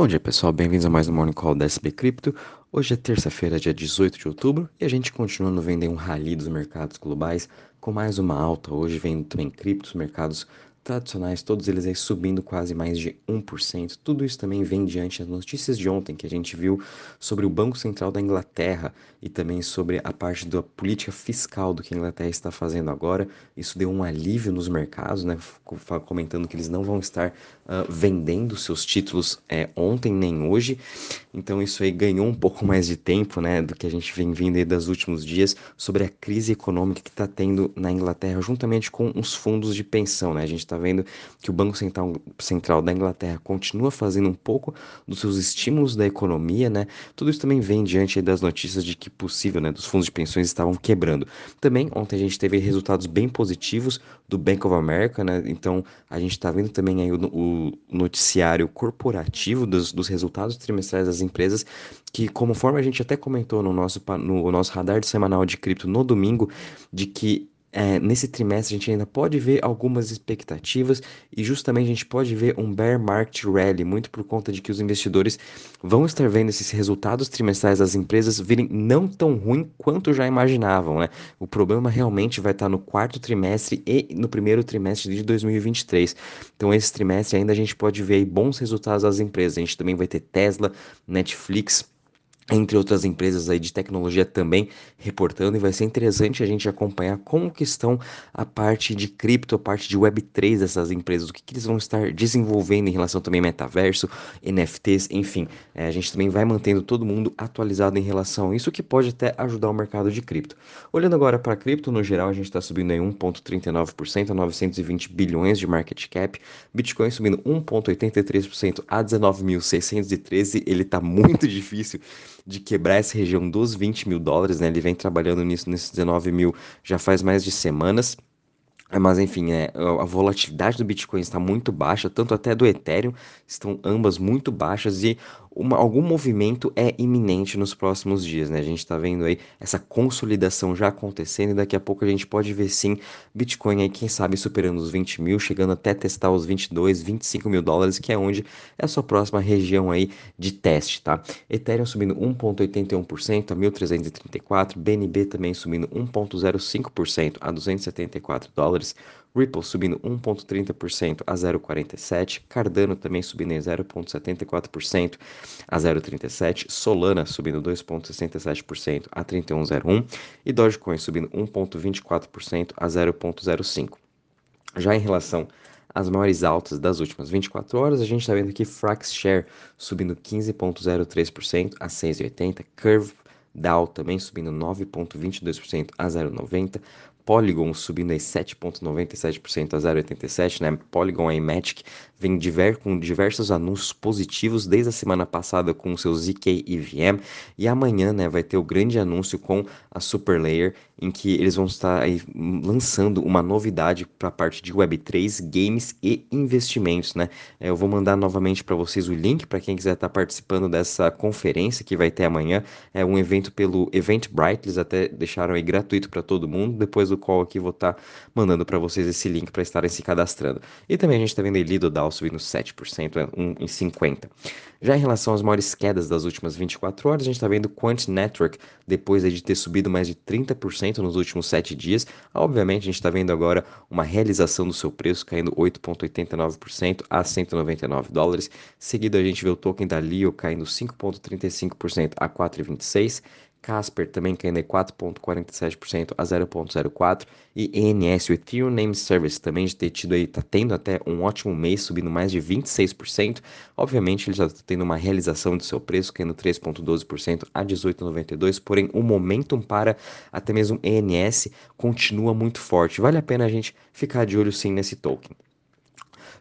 Bom dia pessoal, bem-vindos a mais um Morning Call da SB Cripto. Hoje é terça-feira, dia 18 de outubro, e a gente continua vendo um rally dos mercados globais com mais uma alta. Hoje vem também criptos, mercados tradicionais, todos eles aí subindo quase mais de 1%. Tudo isso também vem diante das notícias de ontem que a gente viu sobre o Banco Central da Inglaterra e também sobre a parte da política fiscal do que a Inglaterra está fazendo agora. Isso deu um alívio nos mercados, né? Comentando que eles não vão estar uh, vendendo seus títulos é, ontem nem hoje. Então isso aí ganhou um pouco mais de tempo, né? Do que a gente vem vindo aí dos últimos dias sobre a crise econômica que está tendo na Inglaterra, juntamente com os fundos de pensão, né? A gente está vendo que o Banco Central, Central da Inglaterra continua fazendo um pouco dos seus estímulos da economia, né? Tudo isso também vem diante das notícias de que possível, né, dos fundos de pensões estavam quebrando. Também ontem a gente teve resultados bem positivos do Bank of America, né? Então a gente está vendo também aí o, o noticiário corporativo dos, dos resultados trimestrais das empresas que, como forma a gente até comentou no nosso, no nosso radar semanal de cripto no domingo, de que é, nesse trimestre a gente ainda pode ver algumas expectativas e justamente a gente pode ver um bear market rally, muito por conta de que os investidores vão estar vendo esses resultados trimestrais das empresas virem não tão ruim quanto já imaginavam, né? O problema realmente vai estar no quarto trimestre e no primeiro trimestre de 2023. Então esse trimestre ainda a gente pode ver bons resultados das empresas. A gente também vai ter Tesla, Netflix, entre outras empresas aí de tecnologia também reportando e vai ser interessante a gente acompanhar como que estão a parte de cripto, a parte de Web3 dessas empresas, o que, que eles vão estar desenvolvendo em relação também a metaverso, NFTs, enfim, é, a gente também vai mantendo todo mundo atualizado em relação a isso, que pode até ajudar o mercado de cripto. Olhando agora para cripto, no geral, a gente está subindo aí 1,39% a 920 bilhões de market cap, Bitcoin subindo 1,83% a 19.613, ele está muito difícil de quebrar essa região dos 20 mil dólares, né? Ele vem trabalhando nisso, nesses 19 mil já faz mais de semanas. Mas enfim, é, a volatilidade do Bitcoin está muito baixa, tanto até do Ethereum, estão ambas muito baixas e uma, algum movimento é iminente nos próximos dias, né? A gente está vendo aí essa consolidação já acontecendo e daqui a pouco a gente pode ver sim Bitcoin aí, quem sabe, superando os 20 mil, chegando até testar os 22, 25 mil dólares, que é onde é a sua próxima região aí de teste, tá? Ethereum subindo 1,81% a 1.334, BNB também subindo 1,05% a 274 dólares, Ripple subindo 1,30% a 0,47%, Cardano também subindo em 0,74% a 0,37%, Solana subindo 2,67% a 31,01% e Dogecoin subindo 1,24% a 0,05%. Já em relação às maiores altas das últimas 24 horas, a gente está vendo aqui Frax Share subindo 15,03% a 6,80%, Curve DAO também subindo 9,22% a 0,90%, Polygon subindo aí 7,97% a 0,87%, né? Polygon e Matic vem diver, com diversos anúncios positivos desde a semana passada com seus ZK EVM e amanhã, né, vai ter o grande anúncio com a Superlayer em que eles vão estar aí lançando uma novidade para a parte de Web3, games e investimentos, né? É, eu vou mandar novamente para vocês o link para quem quiser estar tá participando dessa conferência que vai ter amanhã. É um evento pelo Eventbrite, eles até deixaram aí gratuito para todo mundo. Depois call aqui vou estar tá mandando para vocês esse link para estarem se cadastrando. E também a gente está vendo aí Lido DAO subindo 7%, é um, em 50%. Já em relação às maiores quedas das últimas 24 horas, a gente está vendo Quant Network, depois de ter subido mais de 30% nos últimos 7 dias. Obviamente, a gente está vendo agora uma realização do seu preço caindo 8,89% a 199 dólares. Seguido, a gente vê o token da Leo caindo 5,35% a 4,26 Casper também caindo 4,47% a 0,04% e ENS, o Ethereum Name Service, também de ter tido aí, tá tendo até um ótimo mês, subindo mais de 26%. Obviamente ele já está tendo uma realização do seu preço, caindo 3,12% a 18,92%, porém o momentum para até mesmo ENS continua muito forte. Vale a pena a gente ficar de olho sim nesse token.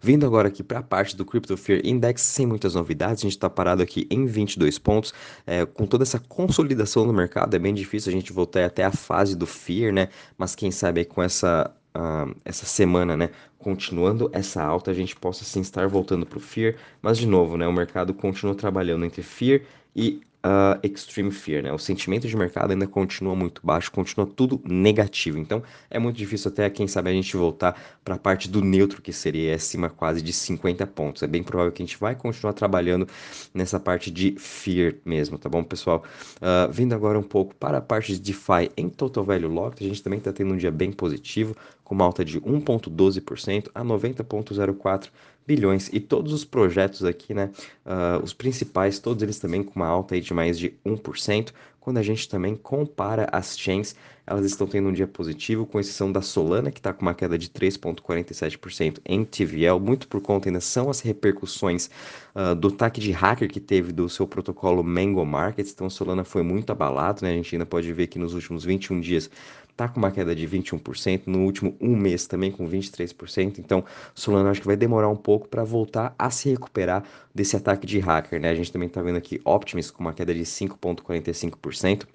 Vindo agora aqui para a parte do Crypto Fear Index, sem muitas novidades, a gente está parado aqui em 22 pontos, é, com toda essa consolidação no mercado, é bem difícil a gente voltar até a fase do Fear, né? Mas quem sabe com essa Uh, essa semana, né, continuando essa alta, a gente possa sim estar voltando para o Fear, mas de novo, né, o mercado continua trabalhando entre Fear e uh, extreme fear, né? O sentimento de mercado ainda continua muito baixo, continua tudo negativo. Então é muito difícil até, quem sabe, a gente voltar para a parte do neutro, que seria acima quase de 50 pontos. É bem provável que a gente vai continuar trabalhando nessa parte de fear mesmo, tá bom, pessoal? Uh, vindo agora um pouco para a parte de DeFi em Total Value Locked, a gente também está tendo um dia bem positivo, com uma alta de 1,12% a 90,04% bilhões. E todos os projetos aqui, né, uh, os principais, todos eles também com uma alta de mais de 1%, quando a gente também compara as chains, elas estão tendo um dia positivo, com exceção da Solana, que está com uma queda de 3,47% em TVL, muito por conta ainda são as repercussões uh, do ataque de hacker que teve do seu protocolo Mango Markets, então Solana foi muito abalado, né, a gente ainda pode ver que nos últimos 21 dias está com uma queda de 21%, no último um mês também com 23%, então Solana acho que vai demorar um pouco para voltar a se recuperar desse ataque de hacker, né? A gente também está vendo aqui Optimus com uma queda de 5,45%.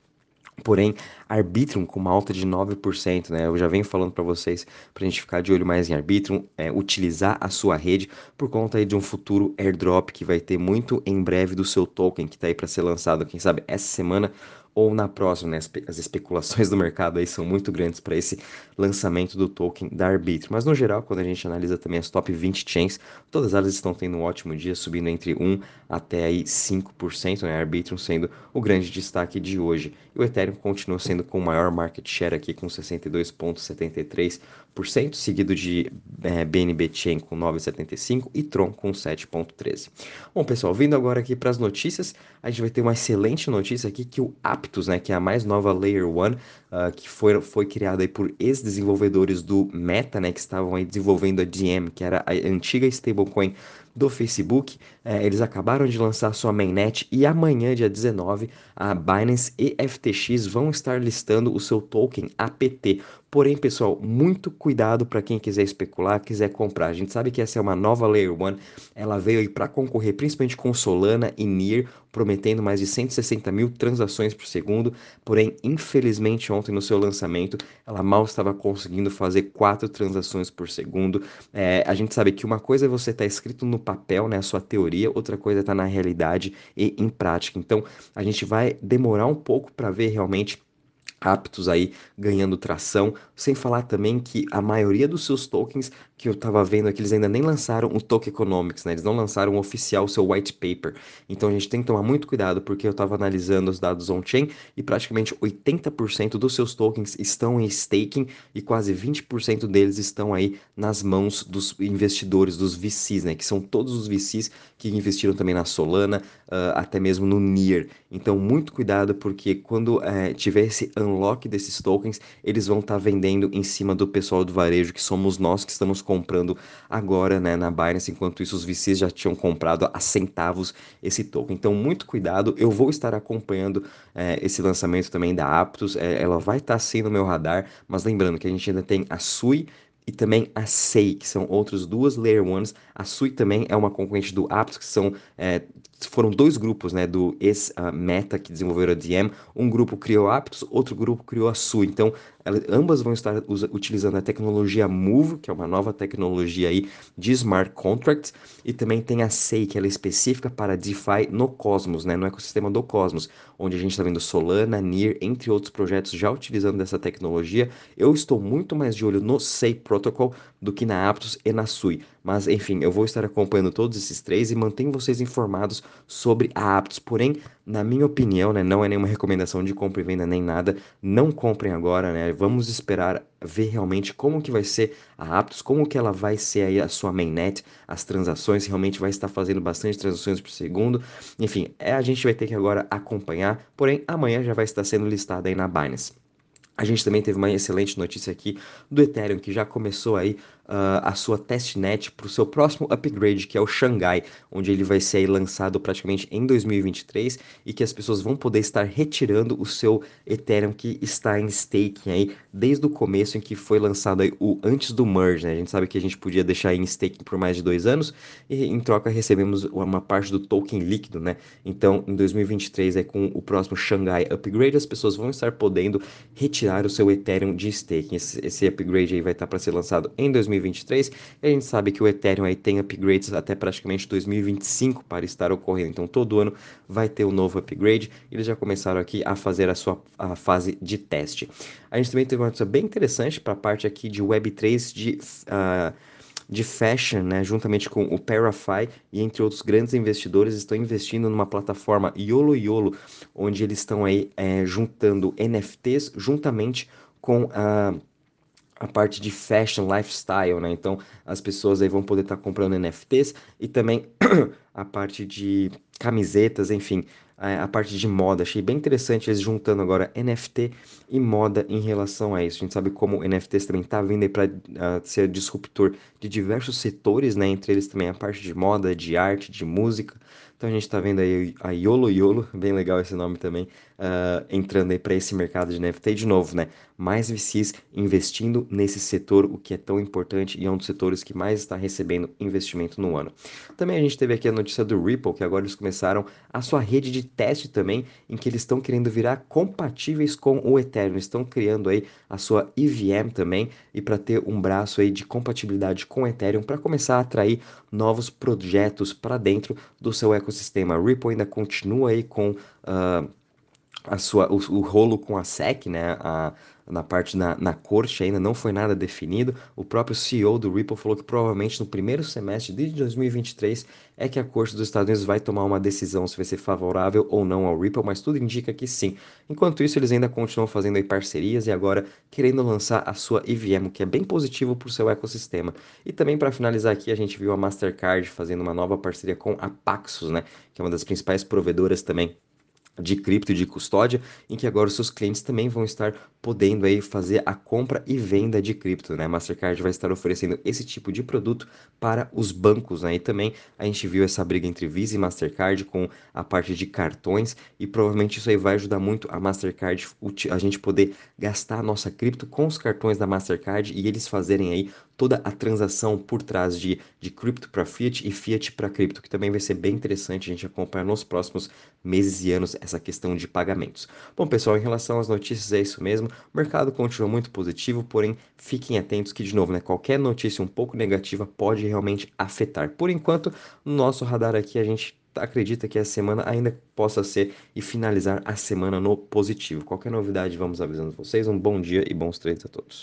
Porém, Arbitrum com uma alta de 9%, né? Eu já venho falando para vocês para a gente ficar de olho mais em Arbitrum, é, utilizar a sua rede por conta aí de um futuro airdrop que vai ter muito em breve do seu token que está aí para ser lançado, quem sabe essa semana ou na próxima, né? As especulações do mercado aí são muito grandes para esse lançamento do token da Arbitrum. Mas no geral, quando a gente analisa também as top 20 chains, todas elas estão tendo um ótimo dia, subindo entre 1 até aí 5%, né? Arbitrum sendo o grande destaque de hoje. E o Ethereum continua sendo com o maior market share aqui com 62,73%, seguido de é, BNB Chain com 9,75% e Tron com 7,13%. Bom, pessoal, vindo agora aqui para as notícias, a gente vai ter uma excelente notícia aqui que o Aptos, né, que é a mais nova Layer 1, uh, que foi, foi criada por ex-desenvolvedores do Meta, né, que estavam aí desenvolvendo a DM, que era a antiga stablecoin do Facebook. É, eles acabaram de lançar sua mainnet e amanhã, dia 19, a Binance e FTX vão estar listando o seu token APT. Porém, pessoal, muito cuidado para quem quiser especular, quiser comprar. A gente sabe que essa é uma nova Layer 1, ela veio aí para concorrer principalmente com Solana e Near, prometendo mais de 160 mil transações por segundo. Porém, infelizmente, ontem no seu lançamento, ela mal estava conseguindo fazer quatro transações por segundo. É, a gente sabe que uma coisa é você estar tá escrito no papel, né, a sua teoria, outra coisa é estar tá na realidade e em prática. Então, a gente vai demorar um pouco para ver realmente aptos aí ganhando tração, sem falar também que a maioria dos seus tokens que eu estava vendo aqui, eles ainda nem lançaram o Token Economics, né? Eles não lançaram o oficial, o seu white paper. Então a gente tem que tomar muito cuidado, porque eu estava analisando os dados on-chain e praticamente 80% dos seus tokens estão em staking e quase 20% deles estão aí nas mãos dos investidores, dos VCs, né? Que são todos os VCs que investiram também na Solana, uh, até mesmo no Near. Então muito cuidado, porque quando uh, tiver esse unlock desses tokens, eles vão estar tá vendendo em cima do pessoal do varejo, que somos nós que estamos com comprando agora né, na Binance, enquanto isso os VCs já tinham comprado a centavos esse token. Então, muito cuidado, eu vou estar acompanhando é, esse lançamento também da Aptos, é, ela vai estar sim no meu radar, mas lembrando que a gente ainda tem a Sui e também a SEI, que são outras duas Layer Ones. A Sui também é uma concorrente do Aptos, que são é, foram dois grupos, né, do ex-Meta que desenvolveram a DM. Um grupo criou a Aptos, outro grupo criou a Sui. Então, elas, ambas vão estar utilizando a tecnologia Move, que é uma nova tecnologia aí de smart contracts, e também tem a SEI, que ela é específica para DeFi no Cosmos, né, no ecossistema do Cosmos, onde a gente está vendo Solana, Near, entre outros projetos já utilizando dessa tecnologia. Eu estou muito mais de olho no SEI Protocol do que na Aptos e na Sui. Mas enfim, eu vou estar acompanhando todos esses três e mantenho vocês informados sobre a Aptos. Porém, na minha opinião, né, não é nenhuma recomendação de compra e venda nem nada. Não comprem agora, né? Vamos esperar ver realmente como que vai ser a Aptos, como que ela vai ser aí a sua mainnet, as transações, realmente vai estar fazendo bastante transações por segundo. Enfim, é, a gente vai ter que agora acompanhar, porém amanhã já vai estar sendo listada aí na Binance. A gente também teve uma excelente notícia aqui do Ethereum, que já começou aí uh, a sua testnet para o seu próximo upgrade, que é o Xangai, onde ele vai ser lançado praticamente em 2023 e que as pessoas vão poder estar retirando o seu Ethereum que está em staking aí desde o começo em que foi lançado aí o antes do merge, né? A gente sabe que a gente podia deixar em staking por mais de dois anos e em troca recebemos uma parte do token líquido, né? Então, em 2023 é com o próximo Xangai upgrade as pessoas vão estar podendo retirar o seu Ethereum de staking. Esse, esse upgrade aí vai estar para ser lançado em 2023 2023, e a gente sabe que o Ethereum aí tem upgrades até praticamente 2025 para estar ocorrendo, então todo ano vai ter um novo upgrade, eles já começaram aqui a fazer a sua a fase de teste. A gente também teve uma notícia bem interessante para a parte aqui de Web3 de... Uh, de fashion, né, juntamente com o Parafy e entre outros grandes investidores, estão investindo numa plataforma YOLO YOLO, onde eles estão aí é, juntando NFTs juntamente com a a parte de fashion, lifestyle, né? Então as pessoas aí vão poder estar tá comprando NFTs e também a parte de camisetas, enfim, a, parte de moda. Achei bem interessante eles juntando agora NFT e moda em relação a isso. A gente sabe como o NFTs também está vindo para uh, ser disruptor de diversos setores, né? Entre eles também a parte de moda, de arte, de música. Então a gente está vendo aí a Yolo Yolo, bem legal esse nome também, uh, entrando aí para esse mercado de NFT de novo, né? Mais VCs investindo nesse setor, o que é tão importante e é um dos setores que mais está recebendo investimento no ano. Também a gente teve aqui a notícia do Ripple, que agora eles começaram a sua rede de teste também, em que eles estão querendo virar compatíveis com o Ethereum, estão criando aí a sua EVM também e para ter um braço aí de compatibilidade com o Ethereum para começar a atrair novos projetos para dentro do seu ecossistema. Ripple ainda continua aí com uh, a sua, o, o, rolo com a SEC, né, a, na parte na, na corte ainda não foi nada definido. O próprio CEO do Ripple falou que provavelmente no primeiro semestre de 2023 é que a corte dos Estados Unidos vai tomar uma decisão se vai ser favorável ou não ao Ripple, mas tudo indica que sim. Enquanto isso, eles ainda continuam fazendo aí parcerias e agora querendo lançar a sua EVM, que é bem positivo para o seu ecossistema. E também para finalizar aqui, a gente viu a Mastercard fazendo uma nova parceria com a Paxos, né, que é uma das principais provedoras também de cripto e de custódia, em que agora os seus clientes também vão estar podendo aí fazer a compra e venda de cripto, né? Mastercard vai estar oferecendo esse tipo de produto para os bancos, né? E também a gente viu essa briga entre Visa e Mastercard com a parte de cartões e provavelmente isso aí vai ajudar muito a Mastercard a gente poder gastar nossa cripto com os cartões da Mastercard e eles fazerem aí toda a transação por trás de, de cripto para fiat e fiat para cripto, que também vai ser bem interessante a gente acompanhar nos próximos meses e anos essa questão de pagamentos. Bom, pessoal, em relação às notícias, é isso mesmo. O mercado continua muito positivo, porém, fiquem atentos que, de novo, né, qualquer notícia um pouco negativa pode realmente afetar. Por enquanto, no nosso radar aqui, a gente acredita que a semana ainda possa ser e finalizar a semana no positivo. Qualquer novidade, vamos avisando vocês. Um bom dia e bons treinos a todos.